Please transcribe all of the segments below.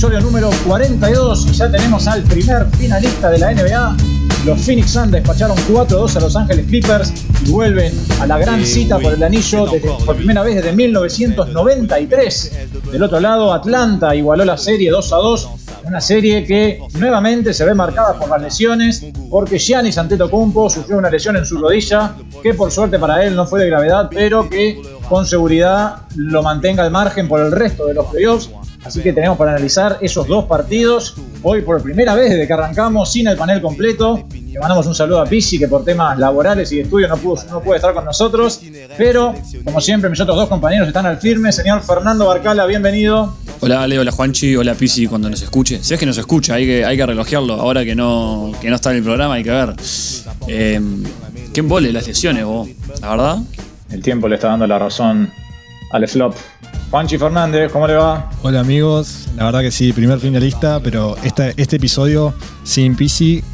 episodio número 42 y ya tenemos al primer finalista de la NBA. Los Phoenix Suns despacharon 4-2 a Los Ángeles Clippers y vuelven a la gran cita por el anillo por primera vez desde 1993. Del otro lado, Atlanta igualó la serie 2-2 una serie que nuevamente se ve marcada por las lesiones, porque Giannis Antetokounmpo sufrió una lesión en su rodilla, que por suerte para él no fue de gravedad, pero que con seguridad lo mantenga al margen por el resto de los playoffs. Así que tenemos para analizar esos dos partidos. Hoy por primera vez desde que arrancamos sin el panel completo. Le mandamos un saludo a Pisi que por temas laborales y de estudio no, pudo, no puede estar con nosotros. Pero, como siempre, mis otros dos compañeros están al firme. Señor Fernando Barcala, bienvenido. Hola Ale, hola Juanchi, hola Pisi cuando nos escuche. Si es que nos escucha, hay que, hay que relojearlo. Ahora que no, que no está en el programa, hay que ver. Eh, ¿Qué embole las lesiones, vos? La verdad. El tiempo le está dando la razón al flop. Juanchi Fernández, ¿cómo le va? Hola amigos, la verdad que sí, primer finalista, pero este, este episodio sin PC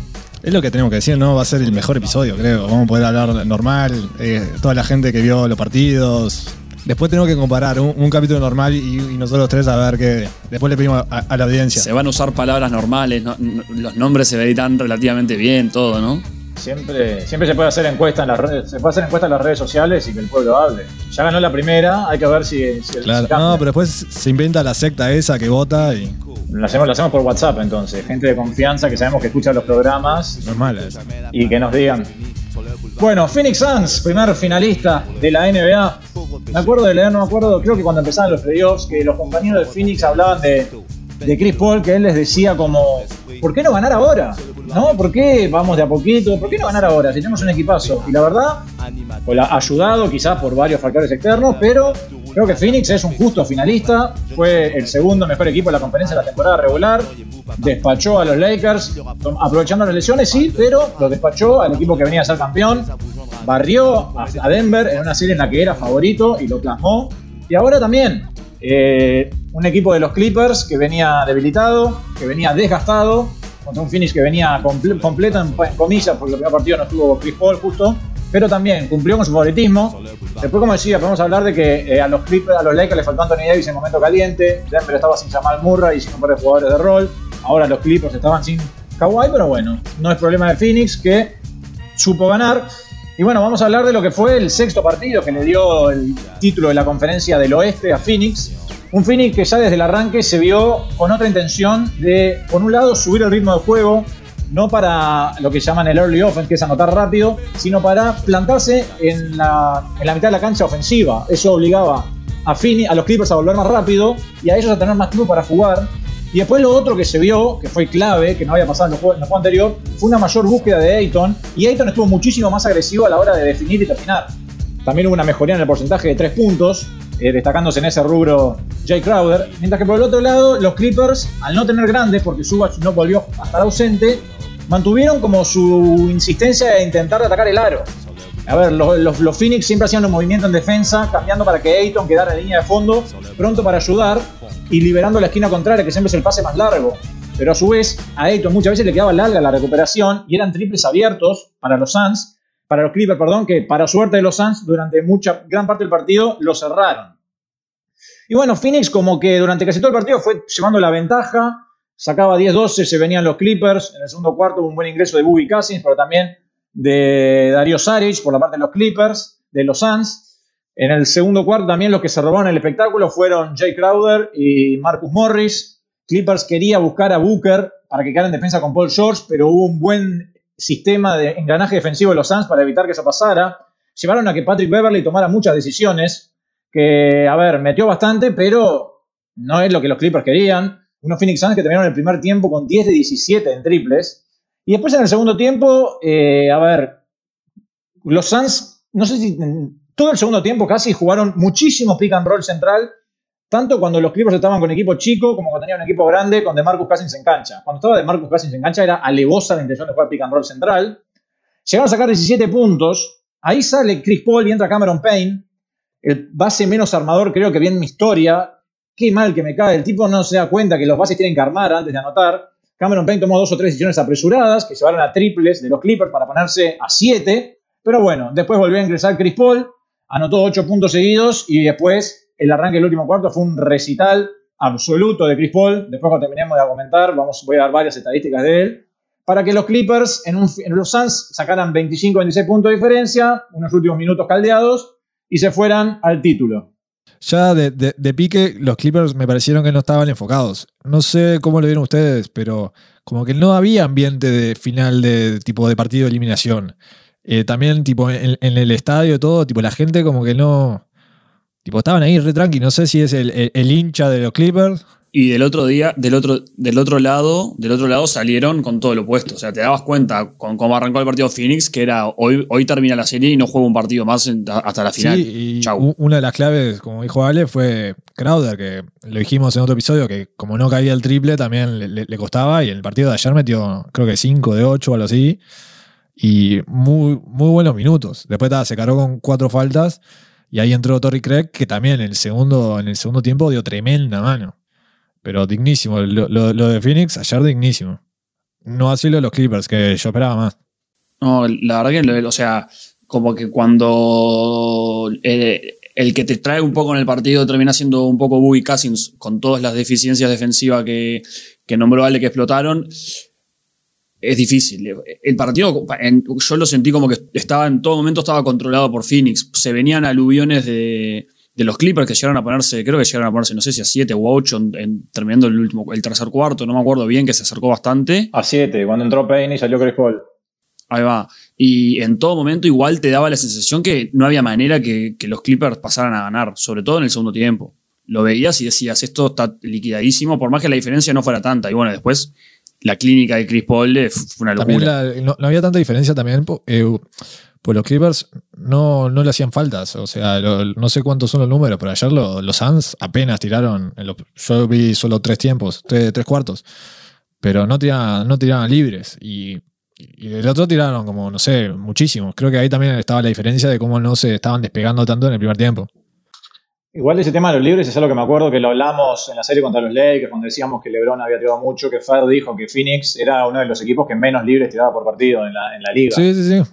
es lo que tenemos que decir, ¿no? Va a ser el mejor episodio, creo. Vamos a poder hablar normal, eh, toda la gente que vio los partidos. Después tenemos que comparar un, capítulo normal y, nosotros tres a ver qué. Después le pedimos a, la audiencia. Se van a usar palabras normales, los nombres se editan relativamente bien, todo, ¿no? Siempre, siempre se puede hacer encuesta en las redes, se puede hacer encuesta en las redes sociales y que el pueblo hable. Ya ganó la primera, hay que ver si, si Claro, no, pero después se inventa la secta esa que vota y. Lo hacemos, lo hacemos por WhatsApp entonces, gente de confianza que sabemos que escucha los programas. Normales. Y que nos digan. Bueno, Phoenix Suns, primer finalista de la NBA. Me acuerdo de leer, no me acuerdo, creo que cuando empezaban los playoffs, que los compañeros de Phoenix hablaban de, de Chris Paul, que él les decía como, ¿por qué no ganar ahora? ¿No? ¿Por qué vamos de a poquito? ¿Por qué no ganar ahora si tenemos un equipazo? Y la verdad, pues ayudado quizás por varios factores externos, pero creo que Phoenix es un justo finalista. Fue el segundo mejor equipo de la conferencia de la temporada regular. Despachó a los Lakers, aprovechando las lesiones, sí, pero lo despachó al equipo que venía a ser campeón. Barrió a Denver en una serie en la que era favorito y lo plasmó. Y ahora también eh, un equipo de los Clippers que venía debilitado, que venía desgastado, contra un finish que venía completo en, comillas, porque el primer partido no estuvo Chris Paul justo, pero también cumplió con su favoritismo. Después, como decía, podemos hablar de que eh, a los Clippers, a los Lakers les faltó Anthony Davis en momento caliente, Denver estaba sin Jamal Murray y sin un par de jugadores de rol, ahora los Clippers estaban sin Kawhi, pero bueno, no es problema de Phoenix que supo ganar. Y bueno, vamos a hablar de lo que fue el sexto partido que le dio el título de la conferencia del oeste a Phoenix. Un Phoenix que ya desde el arranque se vio con otra intención de, por un lado, subir el ritmo del juego, no para lo que llaman el early offense, que es anotar rápido, sino para plantarse en la, en la mitad de la cancha ofensiva. Eso obligaba a, Phoenix, a los Clippers a volver más rápido y a ellos a tener más tiempo para jugar. Y después lo otro que se vio, que fue clave, que no había pasado en el juego, anterior, fue una mayor búsqueda de Ayton. Y Ayton estuvo muchísimo más agresivo a la hora de definir y terminar. También hubo una mejoría en el porcentaje de tres puntos. Eh, destacándose en ese rubro Jay Crowder. Mientras que por el otro lado, los Clippers, al no tener grandes, porque Subach no volvió a estar ausente, mantuvieron como su insistencia de intentar atacar el aro. A ver, los, los, Phoenix siempre hacían un movimiento en defensa, cambiando para que Ayton quedara en línea de fondo, pronto para ayudar y liberando la esquina contraria, que siempre es el pase más largo. Pero a su vez, a Ayton muchas veces le quedaba larga la recuperación y eran triples abiertos para los Suns para los Clippers, perdón, que para suerte de los Suns durante mucha gran parte del partido lo cerraron. Y bueno, Phoenix como que durante casi todo el partido fue llevando la ventaja, sacaba 10-12, se venían los Clippers, en el segundo cuarto hubo un buen ingreso de Booby Cousins, pero también de Dario Saric por la parte de los Clippers, de los Suns. En el segundo cuarto también los que se robaron el espectáculo fueron Jay Crowder y Marcus Morris. Clippers quería buscar a Booker para que quedara en defensa con Paul George, pero hubo un buen sistema de engranaje defensivo de los Suns para evitar que eso pasara. Llevaron a que Patrick Beverly tomara muchas decisiones, que, a ver, metió bastante, pero no es lo que los Clippers querían. Unos Phoenix Suns que terminaron el primer tiempo con 10 de 17 en triples. Y después en el segundo tiempo, eh, a ver, los Suns, no sé si todo el segundo tiempo casi jugaron muchísimo pick and roll central tanto cuando los Clippers estaban con equipo chico como cuando tenían un equipo grande con DeMarcus Cousins en cancha. Cuando estaba DeMarcus Cousins en cancha era alevosa la intención de jugar pick roll central. Llegaron a sacar 17 puntos. Ahí sale Chris Paul y entra Cameron Payne. El base menos armador creo que viene en mi historia. Qué mal que me cae. El tipo no se da cuenta que los bases tienen que armar antes de anotar. Cameron Payne tomó dos o tres decisiones apresuradas que llevaron a triples de los Clippers para ponerse a 7. Pero bueno, después volvió a ingresar Chris Paul. Anotó 8 puntos seguidos y después el arranque del último cuarto fue un recital absoluto de Chris Paul. Después cuando terminemos de comentar, vamos, voy a dar varias estadísticas de él. Para que los Clippers en, los Suns sacaran 25-26 puntos de diferencia, unos últimos minutos caldeados, y se fueran al título. Ya de, pique, los Clippers me parecieron que no estaban enfocados. No sé cómo lo vieron ustedes, pero como que no había ambiente de final de tipo de partido de eliminación. Eh, también, tipo, en, el estadio todo, tipo, la gente como que no. Tipo, estaban ahí re tranqui. No sé si es el, el hincha de los Clippers y del otro día, del otro, del otro lado, del otro lado salieron con todo lo opuesto. O sea, te dabas cuenta con cómo arrancó el partido Phoenix, que era hoy, hoy termina la serie y no juega un partido más hasta la final. Sí, y una de las claves, como dijo Ale, fue Crowder, que lo dijimos en otro episodio, que como no caía el triple, también le, costaba. Y en el partido de ayer metió, creo que 5 de 8 o algo así. Y muy, muy buenos minutos. Después se cargó con cuatro faltas. Y ahí entró Torrey Craig, que también en el segundo, en el segundo tiempo dio tremenda mano. Pero dignísimo. Lo, de Phoenix, ayer dignísimo. No así lo de los Clippers, que yo esperaba más. No, la verdad que, o sea, como que cuando eh, el, que te trae un poco en el partido termina siendo un poco Boogie Cousins, con todas las deficiencias defensivas que, que nombró Ale que explotaron, es difícil. El partido, yo lo sentí como que estaba en todo momento estaba controlado por Phoenix. Se venían aluviones de, de los Clippers que llegaron a ponerse, creo que llegaron a ponerse, no sé si a 7 o a 8 en, terminando el último, el tercer cuarto, no me acuerdo bien, que se acercó bastante. A 7, cuando entró Payne y salió Chris Paul. Ahí va. Y en todo momento igual te daba la sensación que no había manera que, los Clippers pasaran a ganar, sobre todo en el segundo tiempo. Lo veías y decías, esto está liquidadísimo, por más que la diferencia no fuera tanta. Y bueno, después la clínica de Chris Paul fue una locura. No, había tanta diferencia también. Eh, pues los Clippers no, no le hacían faltas. O sea, no sé cuántos son los números, pero ayer los Suns apenas tiraron. yo vi solo tres tiempos, tres, cuartos. Pero no tiraban, no tiraban libres. Y, y el otro tiraron como, no sé, muchísimos. Creo que ahí también estaba la diferencia de cómo no se estaban despegando tanto en el primer tiempo. Igual ese tema de los libres es algo que me acuerdo que lo hablamos en la serie contra los Lakers, cuando decíamos que LeBron había tirado mucho, que Fer dijo que Phoenix era uno de los equipos que menos libres tiraba por partido en la, en la liga. Sí, sí, sí.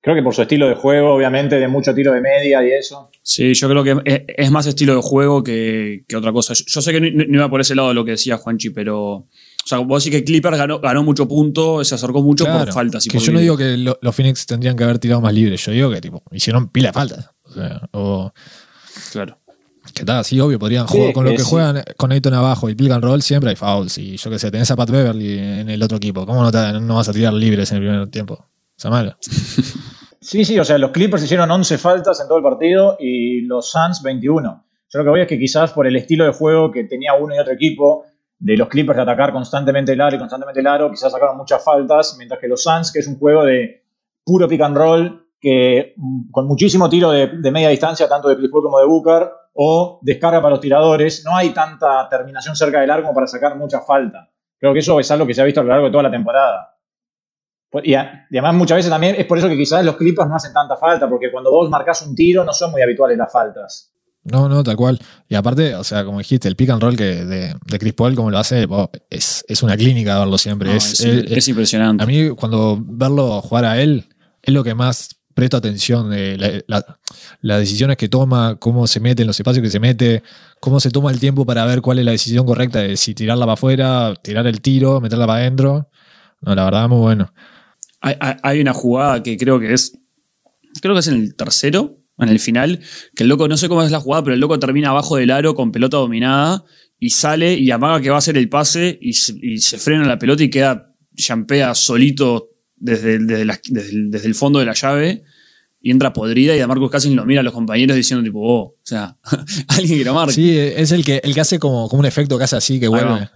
Creo que por su estilo de juego, obviamente, de mucho tiro de media y eso. Sí, yo creo que es, más estilo de juego que, otra cosa. Yo, sé que no, iba por ese lado de lo que decía Juanchi, pero. O sea, vos decís que Clippers ganó, ganó mucho punto, se acercó mucho por faltas. Y que yo no digo que los Phoenix tendrían que haber tirado más libres, yo digo que tipo, hicieron pila de faltas. O claro. Que tal, sí, obvio, podrían jugar con lo que juegan con Ayton abajo y pick and roll, siempre hay fouls. Y yo qué sé, tenés a Pat Beverly en el otro equipo. ¿Cómo no, no vas a tirar libres en el primer tiempo? Está mal. Sí, sí, o sea, los Clippers hicieron 11 faltas en todo el partido y los Suns 21. Yo lo que voy es que quizás por el estilo de juego que tenía uno y otro equipo, de los Clippers de atacar constantemente el aro y constantemente el aro, quizás sacaron muchas faltas, mientras que los Suns, que es un juego de puro pick and roll, que mm, con muchísimo tiro de, media distancia, tanto de Chris como de Booker, o descarga para los tiradores, no hay tanta terminación cerca del arco para sacar mucha falta. Creo que eso es algo que se ha visto a lo largo de toda la temporada. Y, además muchas veces también es por eso que quizás los Clippers no hacen tanta falta, porque cuando vos marcas un tiro no son muy habituales las faltas. No, no, tal cual. Y aparte, o sea, como dijiste, el pick and roll que de, de Chris Paul, como lo hace, es, es, una clínica verlo siempre. es, impresionante. A mí, cuando verlo jugar a él, es lo que más presto atención. De las decisiones que toma, cómo se mete en los espacios que se mete, cómo se toma el tiempo para ver cuál es la decisión correcta de si tirarla para afuera, tirar el tiro, meterla para adentro. No, la verdad, muy bueno. Hay, una jugada que creo que es. Creo que es en el tercero, en el final, que el loco, no sé cómo es la jugada, pero el loco termina abajo del aro con pelota dominada y sale y amaga que va a hacer el pase y se, frena la pelota y queda, champea solito desde, desde, el, fondo de la llave y entra podrida y a Marcus Cousins lo mira a los compañeros diciendo tipo, oh, o sea, alguien que lo marque. Sí, es el que, el que hace como, como un efecto que hace así, que vuelve.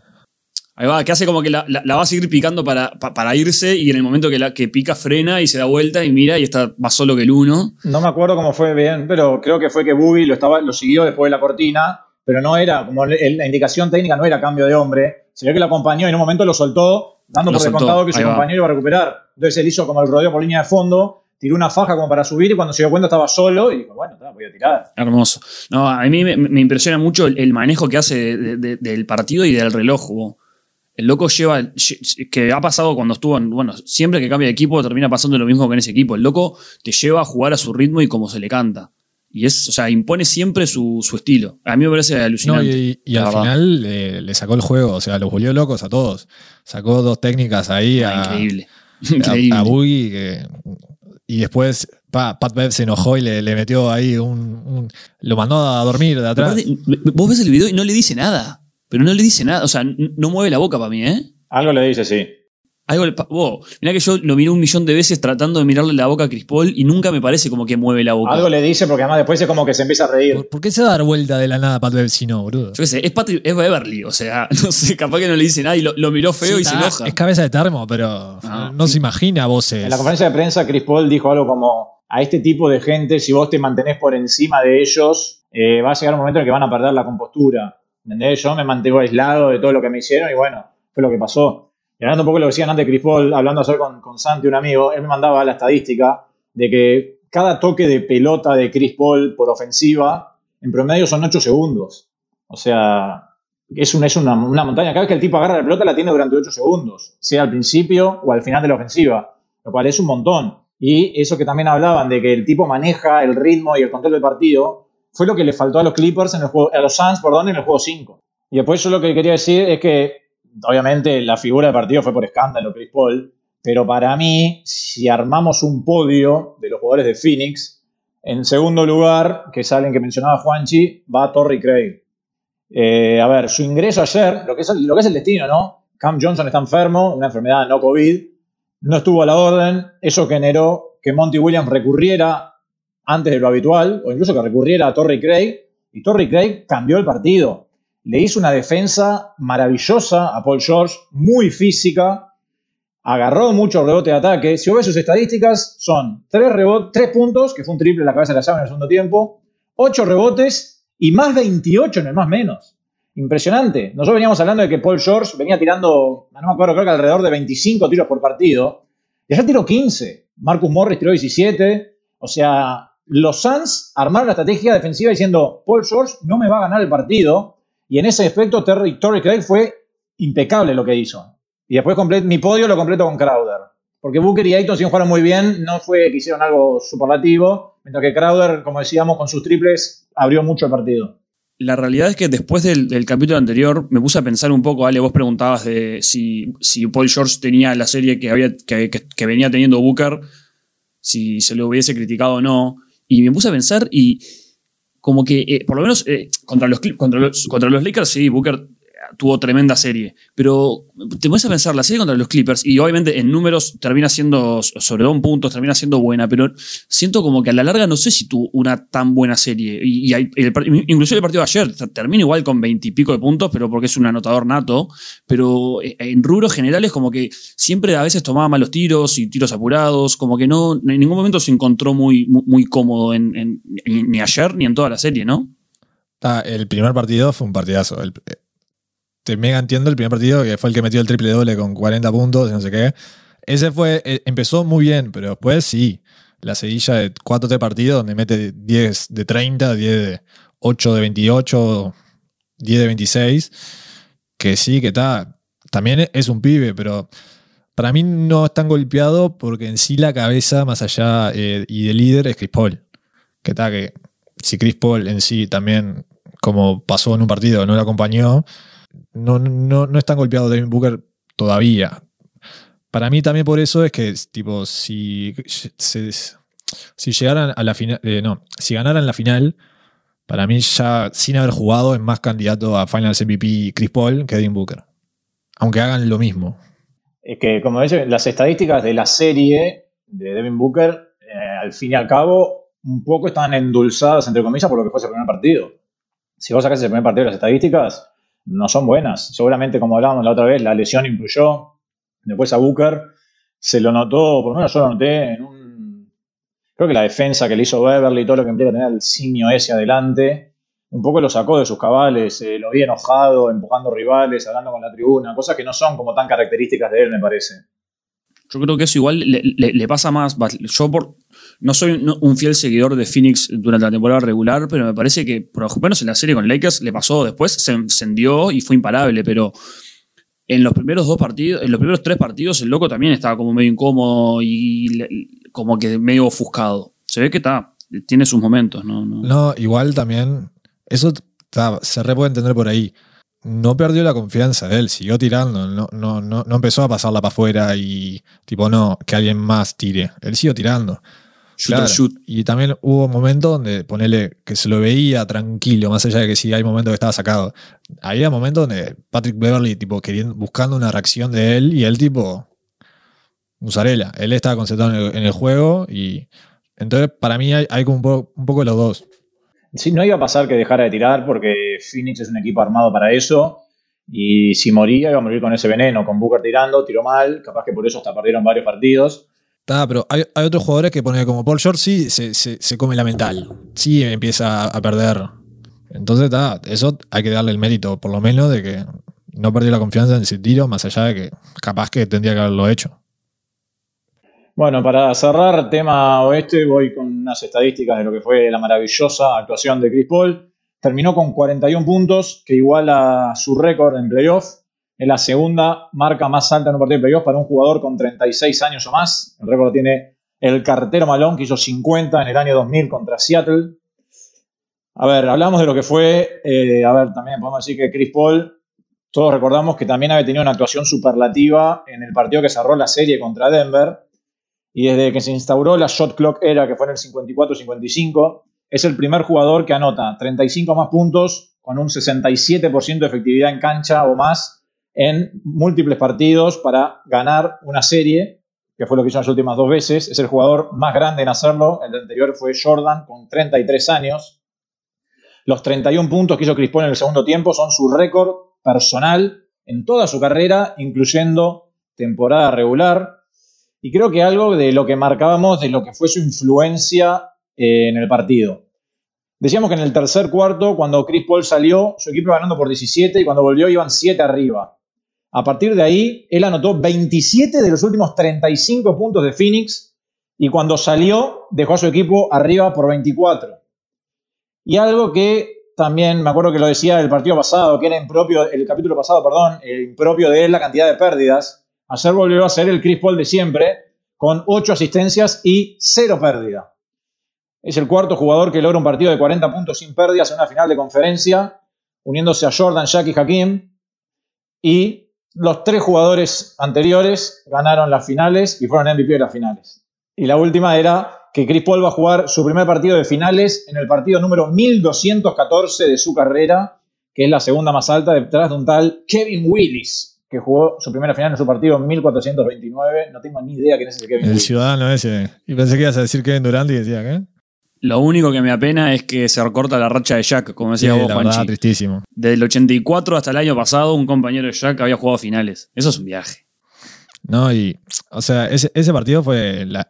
Ahí va, que hace como que la, va a seguir picando para, para, irse y en el momento que, la, que pica frena y se da vuelta y mira y está más solo que el uno. No me acuerdo cómo fue bien, pero creo que fue que Bubi lo, estaba, lo siguió después de la cortina, pero no era, como la indicación técnica no era cambio de hombre, sino que lo acompañó y en un momento lo soltó, dando por descontado que su compañero iba a recuperar. Entonces él hizo como el rodeo por línea de fondo, tiró una faja como para subir y cuando se dio cuenta estaba solo y dijo, bueno, voy a tirar. Hermoso. No, a mí me, impresiona mucho el, manejo que hace del partido y del reloj. El loco lleva, que ha pasado cuando estuvo en, bueno, siempre que cambia de equipo termina pasando lo mismo que en ese equipo. El loco te lleva a jugar a su ritmo y como se le canta. Y es, o sea, impone siempre su, su estilo. A mí me parece alucinante. No, y, y al final eh, le sacó el juego, o sea, los volvió locos a todos. Sacó dos técnicas ahí Ah, a, increíble. a, Increíble. a Boogie que- y después pa, Pat Bev se enojó y le, le metió ahí un, un- Lo mandó a dormir de atrás. Aparte, vos ves el video y no le dice nada. Pero no le dice nada. O sea, no mueve la boca para mí, ¿eh? Algo le dice, sí. Algo le vos, mirá que yo lo miré un millón de veces tratando de mirarle la boca a Chris Paul y nunca me parece como que mueve la boca. Algo le dice porque además después es como que se empieza a reír. ¿Por, por qué se va a dar vuelta de la nada Pat Bev si no, boludo? Yo qué sé, es, Patrick, es Beverly, o sea, no sé, capaz que no le dice nada y lo, lo miró feo Sí, y se enoja. Es cabeza de termo, pero Ah. no se imagina voces. En la conferencia de prensa, Chris Paul dijo algo como: A este tipo de gente, si vos te mantenés por encima de ellos, eh, va a llegar un momento en el que van a perder la compostura. ¿Entendés? Yo me mantengo aislado de todo lo que me hicieron y bueno, fue lo que pasó. Hablando un poco lo que decían antes Chris Paul, hablando ayer con, con Santi, un amigo, él me mandaba la estadística de que cada toque de pelota de Chris Paul por ofensiva, en promedio son 8 segundos. O sea, es, un- es una, una montaña. Cada vez que el tipo agarra la pelota la tiene durante 8 segundos, sea al principio o al final de la ofensiva, lo cual es un montón. Y eso que también hablaban de que el tipo maneja el ritmo y el control del partido, fue lo que le faltó a los Clippers en el juego, a los Suns, perdón, en el juego 5. Y después yo lo que quería decir es que, obviamente, la figura del partido fue por escándalo, Chris Paul, pero para mí, si armamos un podio de los jugadores de Phoenix, en segundo lugar, que es alguien que mencionaba Juanchi, va Torrey Craig. Eh, a ver, su ingreso ayer, lo que, es, lo que es el destino, ¿no? Cam Johnson está enfermo, una enfermedad no COVID, no estuvo a la orden, eso generó que Monty Williams recurriera antes de lo habitual, o incluso que recurriera a Torrey Craig, y Torrey Craig cambió el partido. Le hizo una defensa maravillosa a Paul George, muy física, agarró mucho rebote de ataque. Si vos ves sus estadísticas, son 3, tres puntos, que fue un triple en la cabeza de la llave en el segundo tiempo, 8 rebotes y más 28 en el más menos. Impresionante. Nosotros veníamos hablando de que Paul George venía tirando, no me acuerdo, creo que alrededor de 25 tiros por partido. Y ayer tiró 15. Marcus Morris tiró 17. O sea, los Suns armaron la estrategia defensiva diciendo, Paul George no me va a ganar el partido. Y en ese aspecto, Terry, Torrey Craig fue impecable lo que hizo. Y después mi podio lo completo con Crowder. Porque Booker y Ayton sí jugaron muy bien, no fue que hicieron algo superlativo, mientras que Crowder, como decíamos, con sus triples abrió mucho el partido. La realidad es que después del, del capítulo anterior me puse a pensar un poco, Ale, vos preguntabas de si, si Paul George tenía la serie que, había, que, que- que venía teniendo Booker, si se lo hubiese criticado o no. Y me puse a pensar y como que, eh, por lo menos eh, contra, los, contra, los, contra los Lakers, sí, Booker tuvo tremenda serie. Pero te pones a pensar, la serie contra los Clippers, y obviamente en números termina siendo, sobre todo en puntos, termina siendo buena, pero siento como que a la larga no sé si tuvo una tan buena serie. Y, y el inclusive el partido de ayer termina igual con veintipico de puntos, pero porque es un anotador nato. Pero eh, en rubros generales, como que siempre a veces tomaba malos tiros y tiros apurados, como que no, en ningún momento se encontró muy, muy, cómodo ni ayer ni en toda la serie, ¿no? El primer partido fue un partidazo. Te mega entiendo el primer partido, que fue el que metió el triple doble con 40 puntos no sé qué. Ese fue, eh, empezó muy bien, pero después sí. La seguilla de 4 de partido donde mete 10 de 30, 10 de 8 de 28, 10 de 26. Que sí, que está. También es un pibe, pero para mí no es tan golpeado porque en sí la cabeza, más allá eh, y de líder, es Chris Paul. Que está, que si Chris Paul en sí también, como pasó en un partido, no lo acompañó, no, no, no es tan golpeado Devin Booker todavía. Para mí también por eso es que, tipo, si, si llegaran a la final, no, si ganaran la final, para mí ya sin haber jugado es más candidato a Finals MVP Chris Paul que Devin Booker. Aunque hagan lo mismo. Es que, como dice, las estadísticas de la serie de Devin Booker, eh, al fin y al cabo, un poco están endulzadas, entre comillas, por lo que fue ese primer partido. Si vos sacás el primer partido de las estadísticas, no son buenas. Seguramente, como hablábamos la otra vez, la lesión influyó. Después a Booker se lo notó, por lo menos yo lo noté en un. Creo que la defensa que le hizo Beverly todo lo que implica tener al simio ese adelante, un poco lo sacó de sus cabales. eh, lo vi enojado, empujando rivales, hablando con la tribuna, cosas que no son como tan características de él, me parece. Yo creo que eso igual le, le- le pasa más. Yo por, no soy un fiel seguidor de Phoenix durante la temporada regular, pero me parece que, por lo menos en la serie con Lakers, le pasó después, se encendió y fue imparable, pero en los primeros dos partidos, en los primeros tres partidos, el loco también estaba como medio incómodo y como que medio ofuscado. Se ve que está, tiene sus momentos, ¿no? No, igual también, eso se re puede entender por ahí. No perdió la confianza de él, siguió tirando, no, no, no, no empezó a pasarla para afuera y tipo, no, que alguien más tire. Él siguió tirando. Y también hubo momentos donde ponele que se lo veía tranquilo, más allá de que sí hay momentos que estaba sacado. Había momentos donde Patrick Beverly, tipo, queriendo, buscando una reacción de él, y él, tipo, musarela. Él estaba concentrado en el, juego y. Entonces, para mí hay, como un poco, de los dos. Sí, no iba a pasar que dejara de tirar porque Phoenix es un equipo armado para eso. Y si moría, iba a morir con ese veneno, con Booker tirando, tiró mal, capaz que por eso hasta perdieron varios partidos pero hay, otros jugadores que ponen como Paul George sí se, come la mental. Sí empieza a perder. Entonces, eso hay que darle el mérito, por lo menos, de que no perdió la confianza en ese tiro, más allá de que capaz que tendría que haberlo hecho. Bueno, para cerrar tema oeste, voy con unas estadísticas de lo que fue la maravillosa actuación de Chris Paul. Terminó con 41 puntos, que iguala su récord en playoff. Es la segunda marca más alta en un partido de playoff para un jugador con 36 años o más. El récord tiene el cartero Malón, que hizo 50 en el año 2000 contra Seattle. A ver, hablamos de lo que fue. Eh, a ver, también podemos decir que Chris Paul, todos recordamos que también había tenido una actuación superlativa en el partido que cerró la serie contra Denver. Y desde que se instauró la shot clock era, que fue en el 54-55, es el primer jugador que anota 35 más puntos con un 67% de efectividad en cancha o más en múltiples partidos para ganar una serie, que fue lo que hizo las últimas dos veces. Es el jugador más grande en hacerlo. El anterior fue Jordan con 33 años. Los 31 puntos que hizo Chris Paul en el segundo tiempo son su récord personal en toda su carrera, incluyendo temporada regular. Y creo que algo de lo que marcábamos, de lo que fue su influencia eh, en el partido. Decíamos que en el tercer cuarto, cuando Chris Paul salió, su equipo iba ganando por 17 y cuando volvió iban 7 arriba. A partir de ahí, él anotó 27 de los últimos 35 puntos de Phoenix y cuando salió dejó a su equipo arriba por 24. Y algo que también me acuerdo que lo decía el partido pasado, que era impropio, el capítulo pasado, perdón, impropio de él la cantidad de pérdidas. Ayer volvió a ser el Chris Paul de siempre, con 8 asistencias y 0 pérdida. Es el cuarto jugador que logra un partido de 40 puntos sin pérdidas en una final de conferencia, uniéndose a Jordan, Jack y Hakim. Y los tres jugadores anteriores ganaron las finales y fueron MVP de las finales. Y la última era que Chris Paul va a jugar su primer partido de finales en el partido número 1214 de su carrera, que es la segunda más alta detrás de un tal Kevin Willis, que jugó su primera final en su partido en 1429. No tengo ni idea quién es ese Kevin el Willis. El ciudadano ese. Y pensé que ibas a decir Kevin Durant y decía, ¿qué? Lo único que me apena es que se recorta la racha de Jack, como decía vos, la verdad, tristísimo. Desde el 84 hasta el año pasado, un compañero de Jack había jugado finales. Eso es un viaje. No, y. O sea, ese, partido fue la,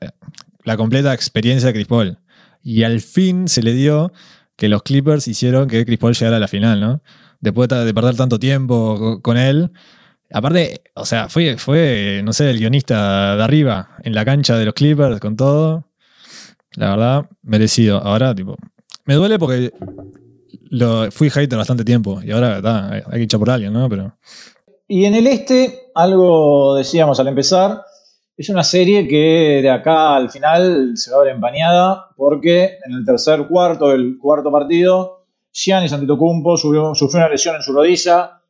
completa experiencia de Chris Paul. Y al fin se le dio que los Clippers hicieron que Chris Paul llegara a la final, ¿no? Después de perder tanto tiempo con él. Aparte, o sea, fue, fue, no sé, el guionista de arriba, en la cancha de los Clippers, con todo. La verdad, merecido. Ahora, tipo, me duele porque lo, fui hater bastante tiempo y ahora hay, que echar por alguien, ¿no? Pero... Y en el este, algo decíamos al empezar, es una serie que de acá al final se va a ver empañada porque en el tercer cuarto del cuarto partido, Giannis Antetokounmpo sufrió, sufrió una lesión en su rodilla.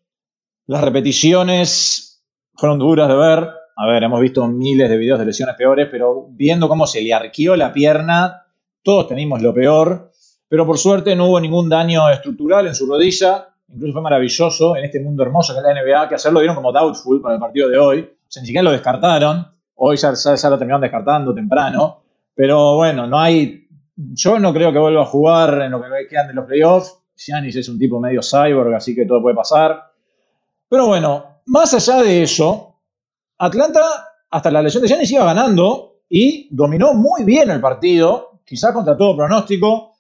Las repeticiones fueron duras de ver. A ver, hemos visto miles de videos de lesiones peores, pero viendo cómo se le arqueó la pierna, todos tenemos lo peor. Pero por suerte no hubo ningún daño estructural en su rodilla. Incluso fue maravilloso en este mundo hermoso que es la NBA, que hacerlo vieron como doubtful para el partido de hoy. O sea, ni siquiera lo descartaron. Hoy ya, ya, lo terminaron descartando temprano. Pero bueno, no hay. Yo no creo que vuelva a jugar en lo que quedan de los playoffs. Giannis es un tipo medio cyborg, así que todo puede pasar. Pero bueno, más allá de eso, Atlanta, hasta la lesión de Giannis, iba ganando y dominó muy bien el partido, quizás contra todo pronóstico.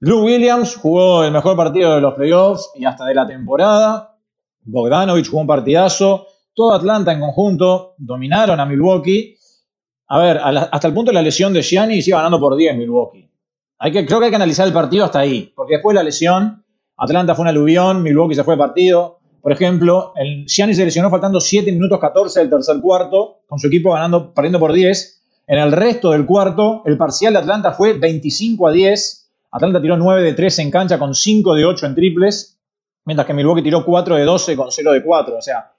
Lou Williams jugó el mejor partido de los playoffs y hasta de la temporada. Bogdanovich jugó un partidazo. Todo Atlanta en conjunto dominaron a Milwaukee. A ver, hasta el punto de la lesión de Giannis iba ganando por 10 Milwaukee. Hay que, creo que hay que analizar el partido hasta ahí, porque después de la lesión, Atlanta fue un aluvión, Milwaukee se fue de partido. Por ejemplo, el Gianni se lesionó faltando 7 minutos 14 del tercer cuarto, con su equipo ganando, perdiendo por 10. En el resto del cuarto, el parcial de Atlanta fue 25 a 10. Atlanta tiró 9 de 3 en cancha con 5 de 8 en triples, mientras que Milwaukee tiró 4 de 12 con 0 de 4. O sea,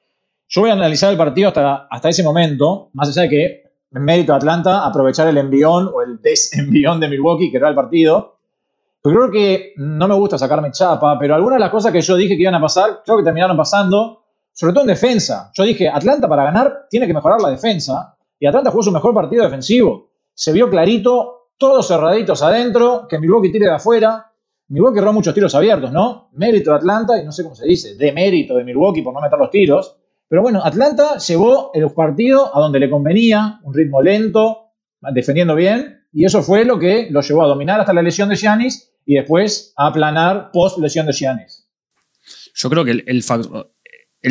yo voy a analizar el partido hasta, hasta ese momento, más allá de que en mérito de Atlanta aprovechar el envión o el desenvión de Milwaukee que era el partido. Pero creo que no me gusta sacarme chapa, pero algunas de las cosas que yo dije que iban a pasar, creo que terminaron pasando, sobre todo en defensa. Yo dije, Atlanta para ganar tiene que mejorar la defensa, y Atlanta jugó su mejor partido defensivo. Se vio clarito, todos cerraditos adentro, que Milwaukee tire de afuera. Milwaukee erró muchos tiros abiertos, ¿no? Mérito de Atlanta, y no sé cómo se dice, de mérito de Milwaukee por no meter los tiros. Pero bueno, Atlanta llevó el partido a donde le convenía, un ritmo lento, defendiendo bien, y eso fue lo que lo llevó a dominar hasta la lesión de Giannis y después aplanar post lesión de Giannis. Yo creo que el,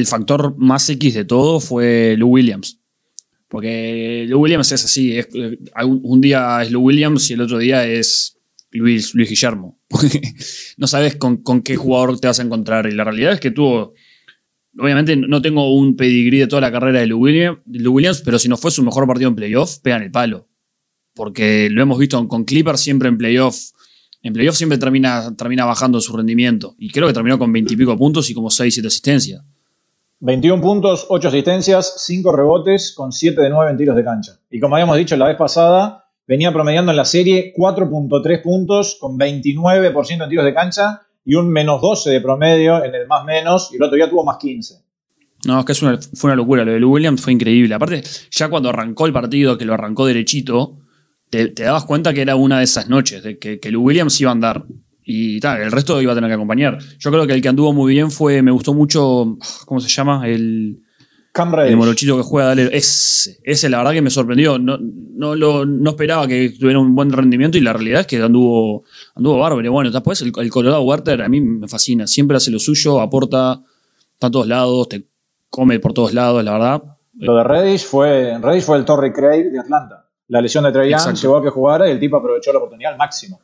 factor más X de todo fue Lou Williams. Porque Lou Williams es así, un día es Lou Williams y el otro día es Luis, Luis Guillermo. no sabes con, con, qué jugador te vas a encontrar. Y la realidad es que tuvo. Obviamente no tengo un pedigrí de toda la carrera de Lou Williams, pero si no fue su mejor partido en playoff, pegan el palo. Porque lo hemos visto con Clippers siempre en playoff en playoff siempre termina, termina bajando su rendimiento. Y creo que terminó con 20 y pico puntos y como 6, 7 asistencias. 21 puntos, 8 asistencias, 5 rebotes, con 7 de 9 en tiros de cancha. Y como habíamos dicho la vez pasada, venía promediando en la serie 4.3 puntos, con 29% en tiros de cancha y un menos 12 de promedio en el más menos, y el otro día tuvo más 15. No, es que fue una locura. Lo de Lou Williams fue increíble. Aparte, ya cuando arrancó el partido, que lo arrancó derechito, te, dabas cuenta que era una de esas noches, de que, que Lou Williams iba a andar. Y tal, el resto iba a tener que acompañar. Yo creo que el que anduvo muy bien fue, me gustó mucho, ¿cómo se llama? El, el morochito que juega, dale, ese, ese la verdad que me sorprendió. No, no, lo, no esperaba que tuviera un buen rendimiento y la realidad es que anduvo, anduvo bárbaro. Bueno, después el, el Colorado Werther a mí me fascina. Siempre hace lo suyo, aporta, está a todos lados, te come por todos lados, la verdad. Lo de Reddish fue, Reddish fue el Torrey Craig de Atlanta la lesión de Trey Young llevó a que jugara y el tipo aprovechó la oportunidad al máximo.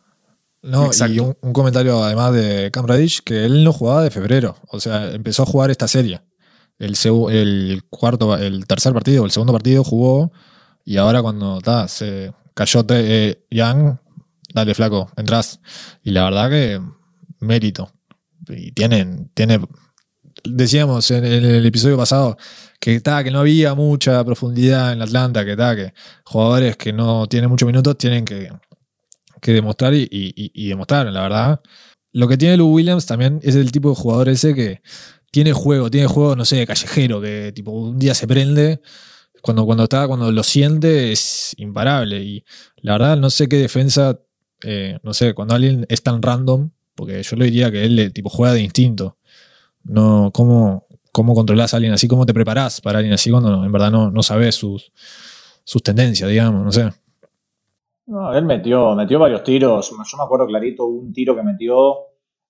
No, y un, comentario además de Cam Radish, que él no jugaba de febrero. O sea, empezó a jugar esta serie. El, el cuarto, el tercer partido, el segundo partido jugó. Y ahora cuando se cayó eh, Young, dale flaco, entras. Y la verdad que mérito. Y tienen, tiene, decíamos en el episodio pasado, que, que no había mucha profundidad en Atlanta, que, que jugadores que no tienen muchos minutos tienen que, demostrar y, y, demostrar, la verdad. Lo que tiene Lou Williams también es el tipo de jugador ese que tiene juego, tiene juego, no sé, callejero, que tipo un día se prende, cuando, cuando está, cuando lo siente es imparable. Y la verdad no sé qué defensa, eh, no sé, cuando alguien es tan random, porque yo le diría que él tipo juega de instinto. No, ¿cómo, cómo controlas a alguien así, cómo te preparás para alguien así cuando en verdad no, no sabes sus, sus tendencias, digamos, no sé. No, él metió, metió varios tiros. Yo me acuerdo clarito un tiro que metió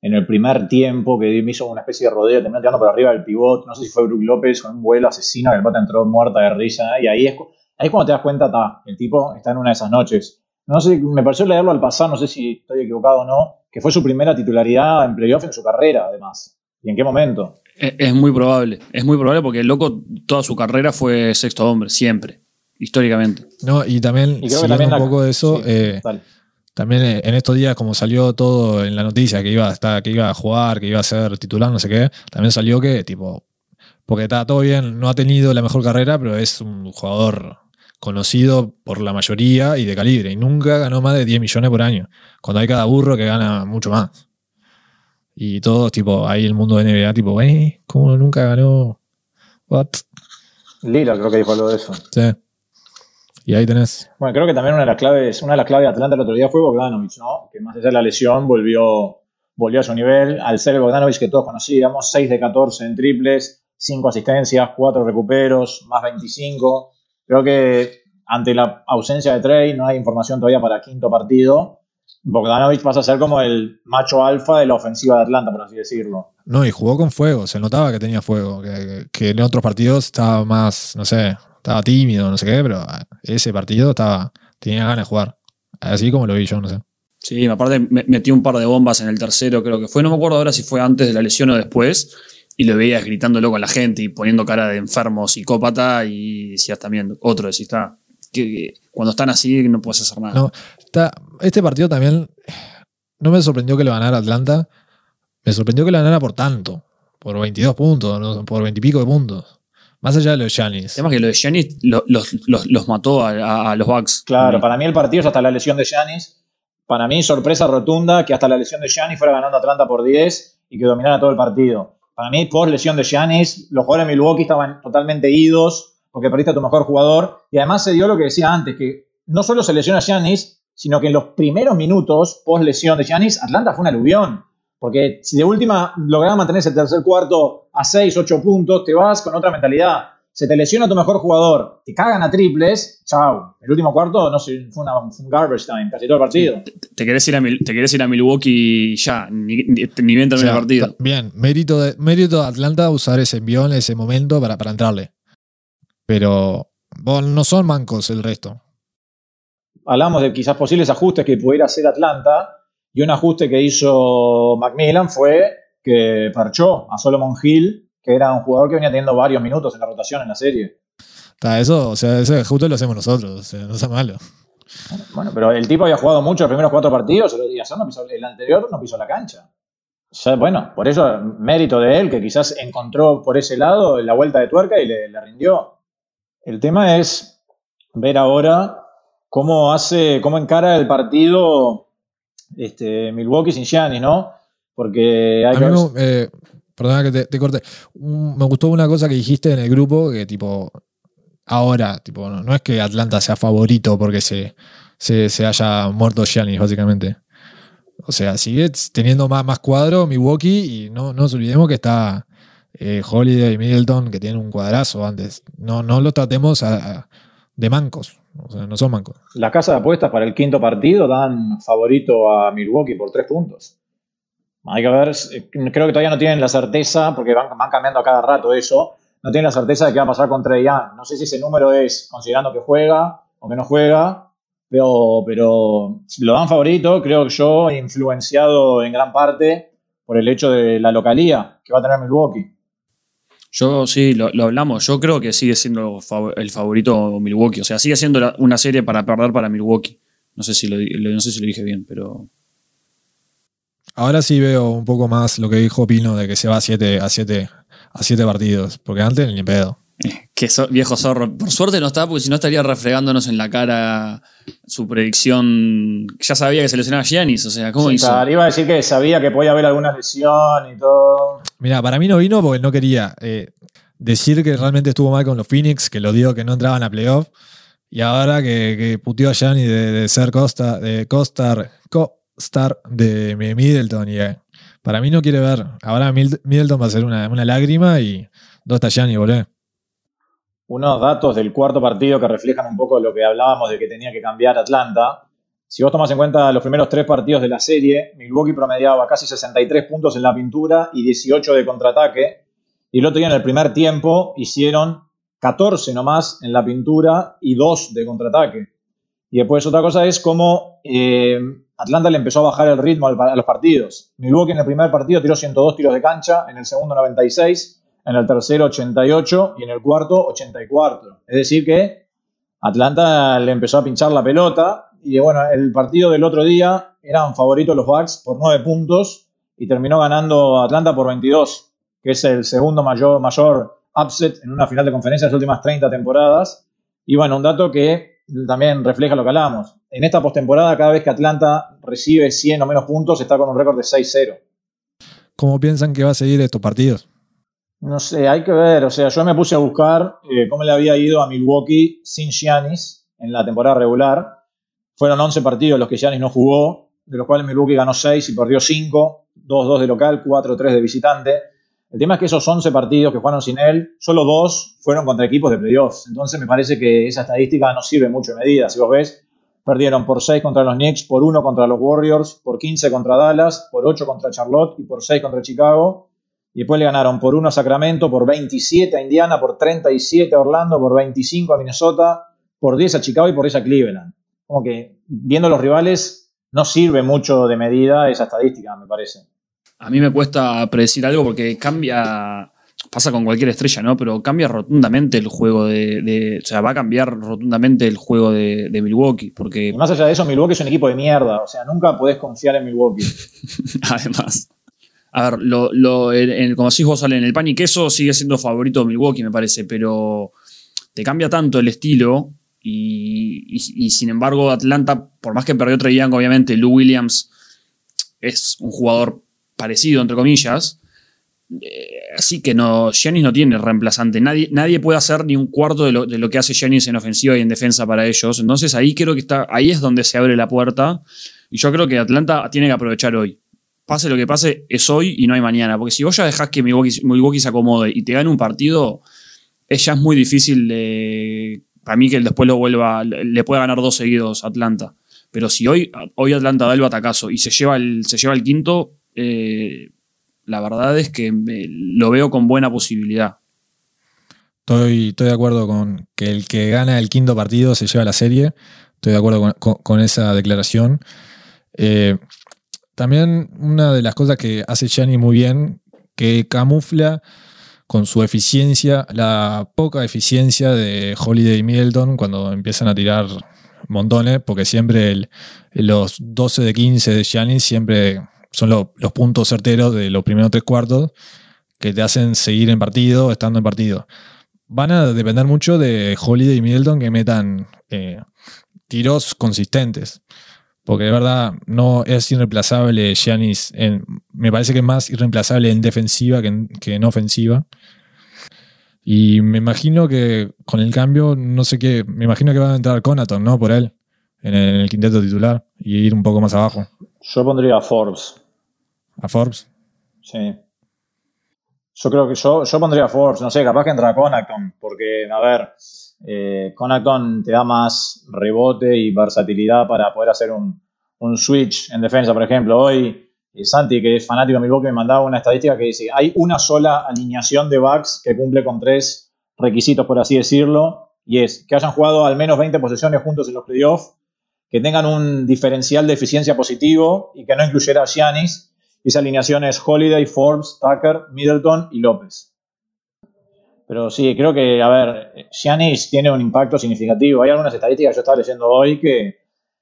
en el primer tiempo que me hizo una especie de rodeo, terminó tirando por arriba del pivot. No sé si fue Brook López con un vuelo asesino que el pata entró muerta de risa. Y ahí es, ahí cuando te das cuenta, está el tipo está en una de esas noches. No sé, me pareció leerlo al pasar, no sé si estoy equivocado o no, que fue su primera titularidad en playoff en su carrera, además. ¿Y en qué momento? Es, muy probable, es muy probable porque el loco toda su carrera fue sexto hombre, siempre, históricamente. No, y también, y un poco de eso, eh, también eh, en estos días, como salió todo en la noticia que iba a estar, que iba a jugar, que iba a ser titular, no sé qué, también salió que, tipo, porque está todo bien, no ha tenido la mejor carrera, pero es un jugador conocido por la mayoría y de calibre, y nunca ganó más de 10 millones por año, cuando hay cada burro que gana mucho más. Y todo, tipo, ahí el mundo de NBA, tipo, eh, ¿cómo nunca ganó? What? Lila creo que dijo algo de eso. Sí. Y ahí tenés. Bueno, creo que también una de las claves, una de las claves de Atlanta el otro día fue Bogdanovich, ¿no? Que más allá de la lesión volvió, volvió a su nivel. Al ser el Bogdanovich que todos conocíamos, 6 de 14 en triples, 5 asistencias, 4 recuperos, más 25. Creo que ante la ausencia de Trey no hay información todavía para quinto partido. Bogdanovich pasa a ser como el macho alfa de la ofensiva de Atlanta, por así decirlo. No, y jugó con fuego, se notaba que tenía fuego, que, en otros partidos estaba más, no sé, estaba tímido, no sé qué, pero ese partido estaba, tenía ganas de jugar. Así como lo vi yo, no sé. Sí, aparte metió un par de bombas en el tercero, creo que fue, no me acuerdo ahora si fue antes de la lesión o después, y lo veías gritándolo con la gente y poniendo cara de enfermo, psicópata, y decías también, otro decís, está, que cuando están así no puedes hacer nada. No, está, este partido también no me sorprendió que lo ganara Atlanta. Me sorprendió que lo ganara por tanto. Por 22 puntos, ¿no? por 20 y pico de puntos. Más allá de los Giannis. Además que lo de Giannis lo- los, los- los mató a, a- a los Bucks. Claro, para mí el partido es hasta la lesión de Giannis. Para mí, sorpresa rotunda que hasta la lesión de Giannis fuera ganando Atlanta por 10 y que dominara todo el partido. Para mí, post lesión de Giannis, los jugadores de Milwaukee estaban totalmente idos porque perdiste a tu mejor jugador. Y además se dio lo que decía antes, que no solo se lesiona Giannis, sino que en los primeros minutos post lesión de Giannis, Atlanta fue un aluvión. Porque si de última lograba mantenerse el tercer cuarto a 6, 8 puntos, te vas con otra mentalidad. Se te lesiona tu mejor jugador, te cagan a triples, chao. El último cuarto, no sé, fue, una, fue un garbage time, casi todo el partido. Te querés ir a, te querés ir a Milwaukee ya, ni, ni, ni bien O termina sea, el partido. Bien, mérito de, mérito de Atlanta usar ese envión, ese momento para, para entrarle. Pero bueno, no son mancos el resto. Hablamos de quizás posibles ajustes que pudiera hacer Atlanta, y un ajuste que hizo Macmillan fue que parchó a Solomon Hill, que era un jugador que venía teniendo varios minutos en la rotación en la serie. Ta, eso, o sea, ese justo lo hacemos nosotros, o sea, no sea malo. Bueno, pero el tipo había jugado mucho los primeros cuatro partidos, el, no pisó- el anterior no pisó la cancha. Bueno, por eso mérito de él, que quizás encontró por ese lado la vuelta de tuerca y le, le rindió. El tema es ver ahora cómo hace, cómo encara el partido este, Milwaukee sin Giannis, ¿no? Porque hay que eh, perdona que te, te corte. Me gustó una cosa que dijiste en el grupo, que tipo, ahora, tipo, no, no es que Atlanta sea favorito porque se, se, se haya muerto Giannis, básicamente. O sea, sigue teniendo más, más cuadro Milwaukee y no, no nos olvidemos que está eh, Holiday y Middleton, que tienen un cuadrazo antes. No, no lo tratemos a- a- de mancos. O sea, no son mancos. las casas de apuestas para el quinto partido dan favorito a Milwaukee por tres puntos. Hay que ver, eh, creo que todavía no tienen la certeza, porque van, van cambiando a cada rato eso, no tienen la certeza de qué va a pasar con Trey. No sé si ese número es considerando que juega o que no juega, pero, pero lo dan favorito, creo que yo, influenciado en gran parte por el hecho de la localía que va a tener Milwaukee. Yo sí, lo, hablamos. Yo creo que sigue siendo el favorito Milwaukee. O sea, sigue siendo una serie para perder para Milwaukee. No sé si lo- no sé si lo dije bien, pero. Ahora sí veo un poco más lo que dijo Pino de que se va a siete, a siete, a siete partidos. Porque antes ni pedo. Que so- viejo zorro. Por suerte no está, porque si no estaría refregándonos en la cara su predicción. Ya sabía que se lesionaba Giannis. O sea, ¿cómo Sí, hizo? iba a decir que sabía que podía haber alguna lesión y todo. Mira, para mí no vino porque no quería eh, decir que realmente estuvo mal con los Phoenix, que lo dio que no entraban a playoff. Y ahora que, que puteó a Gianni de, de ser Costa, de Costar, Co-Star de Middleton. Y eh, para mí no quiere ver. Ahora Mid- Middleton va a ser una, una lágrima y ¿dónde está Gianni, boludo? Unos datos del cuarto partido que reflejan un poco lo que hablábamos de que tenía que cambiar Atlanta. Si vos tomás en cuenta los primeros tres partidos de la serie, Milwaukee promediaba casi 63 puntos en la pintura y 18 de contraataque. Y el otro día en el primer tiempo hicieron 14 nomás en la pintura y 2 de contraataque. Y después otra cosa es cómo eh, Atlanta le empezó a bajar el ritmo a los partidos. Milwaukee en el primer partido tiró 102 tiros de cancha, en el segundo 96, en el tercero 88 y en el cuarto 84. Es decir que Atlanta le empezó a pinchar la pelota y bueno, el partido del otro día eran favoritos los Bucks por 9 puntos y terminó ganando Atlanta por 22, que es el segundo mayor, mayor upset en una final de conferencia de las últimas 30 temporadas. Y bueno, un dato que también refleja lo que hablamos. En esta postemporada, cada vez que Atlanta recibe 100 o menos puntos, está con un récord de 6-0. ¿Cómo piensan que va a seguir estos partidos? No sé, hay que ver. O sea, yo me puse a buscar eh, cómo le había ido a Milwaukee sin Giannis en la temporada regular. Fueron 11 partidos los que Giannis no jugó, de los cuales Milwaukee ganó 6 y perdió 5, 2-2 de local, 4-3 de visitante. El tema es que esos 11 partidos que jugaron sin él, solo dos fueron contra equipos de playoffs. Entonces me parece que esa estadística no sirve mucho de medida. Si vos ves, perdieron por 6 contra los Knicks, por 1 contra los Warriors, por 15 contra Dallas, por 8 contra Charlotte y por 6 contra Chicago. Y después le ganaron por 1 a Sacramento, por 27 a Indiana, por 37 a Orlando, por 25 a Minnesota, por 10 a Chicago y por 10 a Cleveland. Como que viendo los rivales no sirve mucho de medida esa estadística, me parece. A mí me cuesta predecir algo porque cambia. pasa con cualquier estrella, ¿no? Pero cambia rotundamente el juego de, O sea, va a cambiar rotundamente el juego de, Milwaukee. Porque. más allá de eso, Milwaukee es un equipo de mierda. O sea, nunca podés confiar en Milwaukee. Además. A ver, lo, lo, como decís vos, en el pan y queso, sigue siendo favorito de Milwaukee, me parece, pero te cambia tanto el estilo. Y, sin embargo, Atlanta, por más que perdió Trey Young, obviamente, Lou Williams es un jugador parecido, entre comillas eh, así que no, Giannis no tiene reemplazante. Nadie, nadie puede hacer ni un cuarto de lo, que hace Giannis en ofensiva y en defensa para ellos. Entonces ahí creo que está, ahí es donde se abre la puerta. Y yo creo que Atlanta tiene que aprovechar hoy. Pase lo que pase, es hoy y no hay mañana. Porque si vos ya dejás que Milwaukee, se acomode y te gane un partido, es ya es muy difícil para mí que después lo vuelva, le pueda ganar dos seguidos a Atlanta. Pero si hoy, hoy Atlanta da el batacazo y se lleva el, se lleva el quinto, eh, la verdad es que lo veo con buena posibilidad. Estoy, estoy, de acuerdo con que el que gana el quinto partido se lleva la serie. Estoy de acuerdo con, esa declaración. Eh, también una de las cosas que hace Gianni muy bien, que camufla con su eficiencia, la poca eficiencia de Holiday y Middleton cuando empiezan a tirar montones, porque siempre los 12 de 15 de Gianni siempre son los puntos certeros de los primeros tres cuartos que te hacen seguir en partido, estando en partido. Van a depender mucho de Holiday y Middleton que metan eh, tiros consistentes. Porque de verdad no es irreemplazable Giannis. me parece que es más irreemplazable en defensiva que en, que en ofensiva. Y me imagino que con el cambio, no sé qué, me imagino que va a entrar Conaton, ¿no? Por él, en el quinteto titular y ir un poco más abajo. Yo pondría a Forbes a Forbes. Sí. Yo creo que yo, yo pondría Forbes, no sé, capaz que entra Conacton, porque, a ver, eh, Conacton te da más rebote y versatilidad para poder hacer un, switch en defensa, por ejemplo. Hoy eh, Santi, que es fanático de Milwaukee, me mandaba una estadística que dice, hay una sola alineación de backs que cumple con tres requisitos, por así decirlo, y es que hayan jugado al menos 20 posiciones juntos en los playoffs, que tengan un diferencial de eficiencia positivo y que no incluyera a Giannis, esa alineación es Holiday, Forbes, Tucker, Middleton y López. Pero sí, creo que, a ver, Giannis tiene un impacto significativo. Hay algunas estadísticas que yo estaba leyendo hoy que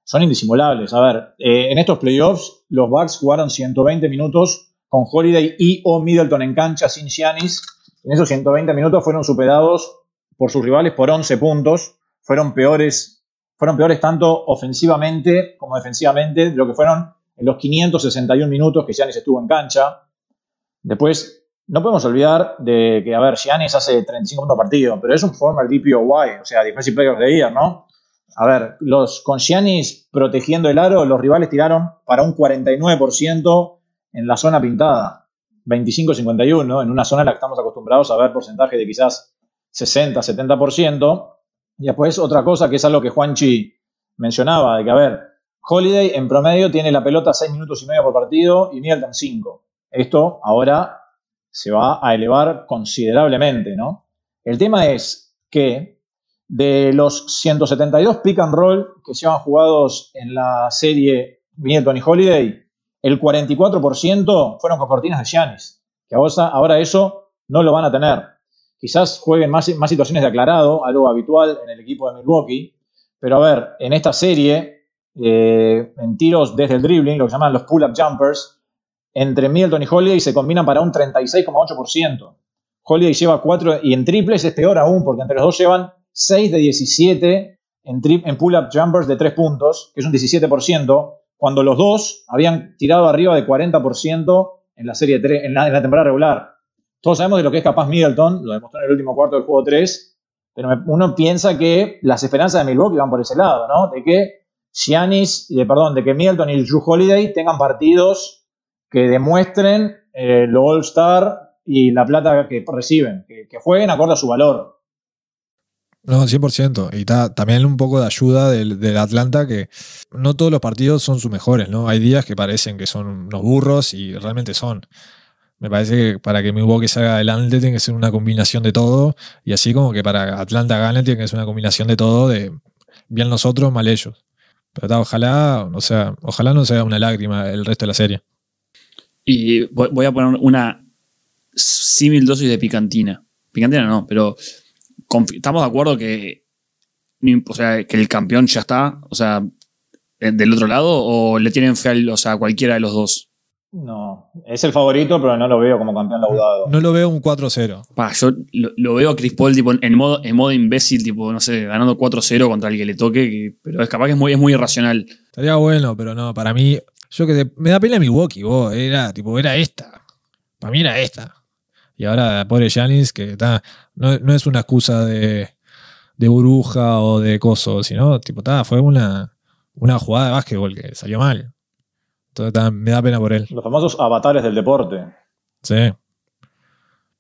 son indisimulables. A ver, eh, en estos playoffs, los Bucks jugaron 120 minutos con Holiday y o Middleton en cancha sin Giannis. En esos 120 minutos fueron superados por sus rivales por 11 puntos. Fueron peores, fueron peores tanto ofensivamente como defensivamente de lo que fueron en los 561 minutos que Giannis estuvo en cancha. Después, no podemos olvidar de que, a ver, Giannis hace 35 puntos partido, pero es un former DPOY, o sea, Defensive Player of the Year, ¿no? A ver, los, con Giannis protegiendo el aro, los rivales tiraron para un 49% en la zona pintada. 25-51, ¿no? en una zona en la que estamos acostumbrados a ver porcentaje de quizás 60-70%. Y después otra cosa que es algo que Juanchi mencionaba, de que, a ver, Holiday en promedio tiene la pelota 6 minutos y medio por partido y Middleton 5. Esto ahora se va a elevar considerablemente, ¿no? El tema es que de los 172 pick and roll que se han jugados en la serie Middleton y Holiday, el 44% fueron con cortinas de Giannis, que ahora eso no lo van a tener. Quizás jueguen más, más situaciones de aclarado, algo habitual en el equipo de Milwaukee, pero a ver, en esta serie eh, en tiros desde el dribbling, lo que llaman los pull-up jumpers, entre Middleton y Holiday se combinan para un 36,8%. Holiday lleva 4 y en triples es peor aún, porque entre los dos llevan 6 de 17 en, en pull-up jumpers de 3 puntos, que es un 17%, cuando los dos habían tirado arriba de 40% en la serie 3, en la, temporada regular. Todos sabemos de lo que es capaz Middleton, lo demostró en el último cuarto del juego 3, pero uno piensa que las esperanzas de Milwaukee van por ese lado, ¿no? De que Giannis, de, perdón, de que Milton y Drew Holiday tengan partidos que demuestren eh, lo All-Star y la plata que reciben, que, jueguen acorde a su valor. No, 100%. Y también un poco de ayuda del, Atlanta, que no todos los partidos son sus mejores, ¿no? Hay días que parecen que son unos burros y realmente son. Me parece que para que Milwaukee salga adelante tiene que ser una combinación de todo. Y así como que para Atlanta gane tiene que ser una combinación de todo, de bien nosotros, mal ellos. Ojalá, o sea, ojalá no sea una lágrima el resto de la serie. Y voy a poner una símil dosis de picantina. Picantina no, pero estamos de acuerdo que, o sea, que el campeón ya está, o sea, del otro lado, o le tienen fe a, o sea, cualquiera de los dos. No, es el favorito, pero no lo veo como campeón laudado. No lo veo un 4-0. Yo lo, veo a Chris Paul tipo, en, modo, en modo imbécil, tipo, no sé, ganando 4-0 contra el que le toque, pero es capaz que es muy, es muy irracional. Estaría bueno, pero no, para mí, yo que me da pena Milwaukee, vos, era, tipo, era esta. Para mí era esta. Y ahora, pobre Janis, que está, no, es una excusa de, de burbuja o de coso, sino, tipo, está, fue una, una jugada de básquetbol que salió mal. Entonces me da pena por él. Los famosos avatares del deporte. Sí.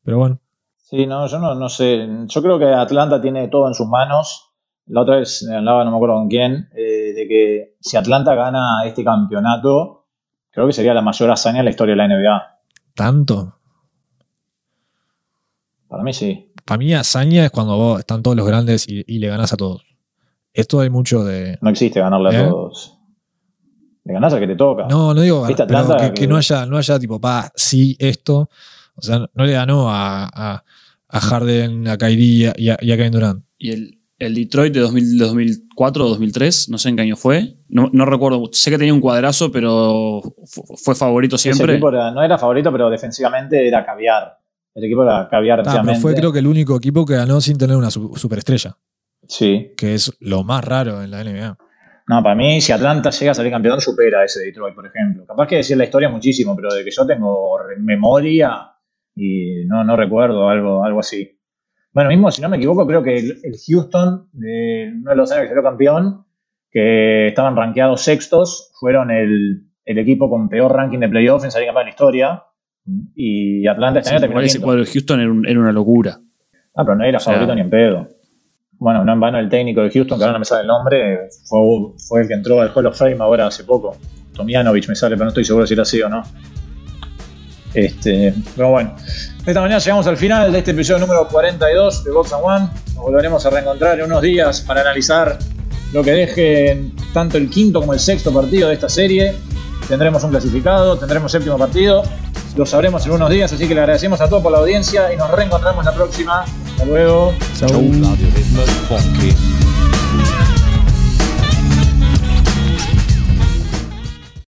Pero bueno. Sí, no, yo no, sé. Yo creo que Atlanta tiene todo en sus manos. La otra vez hablaba, no me acuerdo con quién, eh, de que si Atlanta gana este campeonato, creo que sería la mayor hazaña en la historia de la NBA. ¿Tanto? Para mí sí. Para mí hazaña es cuando vos están todos los grandes y, le ganas a todos. Esto hay mucho de... No existe ganarle a ¿Eh? todos. Le ganás al que te toca. No, no digo pero que, no haya, no haya tipo, pa, sí, esto. O sea, no le ganó a, a, a Harden, a Kyrie y a, Kevin Durant. Y el, el Detroit de 2004 o 2003, no sé en qué año fue. No, no, recuerdo. Sé que tenía un cuadrazo, pero fue favorito siempre. no era favorito, pero defensivamente era caviar. El equipo era caviar. Ah, pero fue creo que el único equipo que ganó sin tener una superestrella. Sí. Que es lo más raro en la NBA. No, para mí, si Atlanta llega a salir campeón, supera a ese Detroit, por ejemplo. Capaz que decir la historia muchísimo, pero de que yo tengo memoria y no, no recuerdo algo, algo así. Bueno, mismo, si no me equivoco, creo que el, Houston, de uno de los años que salió campeón, que estaban rankeados sextos, fueron el, equipo con peor ranking de playoff en salir campeón de la historia. Y Atlanta este año terminó. Ese cuadro de Houston era, una locura. Ah, pero no era favorito ni en pedo bueno, no en vano el técnico de Houston, que ahora no me sale el nombre, fue, el que entró al Hall of Fame ahora hace poco. Tomianovich me sale, pero no estoy seguro si era así o no. Este, pero bueno, esta mañana llegamos al final de este episodio número 42 de Box and One. Nos volveremos a reencontrar en unos días para analizar lo que deje tanto el quinto como el sexto partido de esta serie. Tendremos un clasificado, tendremos séptimo partido. Lo sabremos en unos días, así que le agradecemos a todos por la audiencia y nos reencontramos la próxima. Hasta luego. Chau. Chau.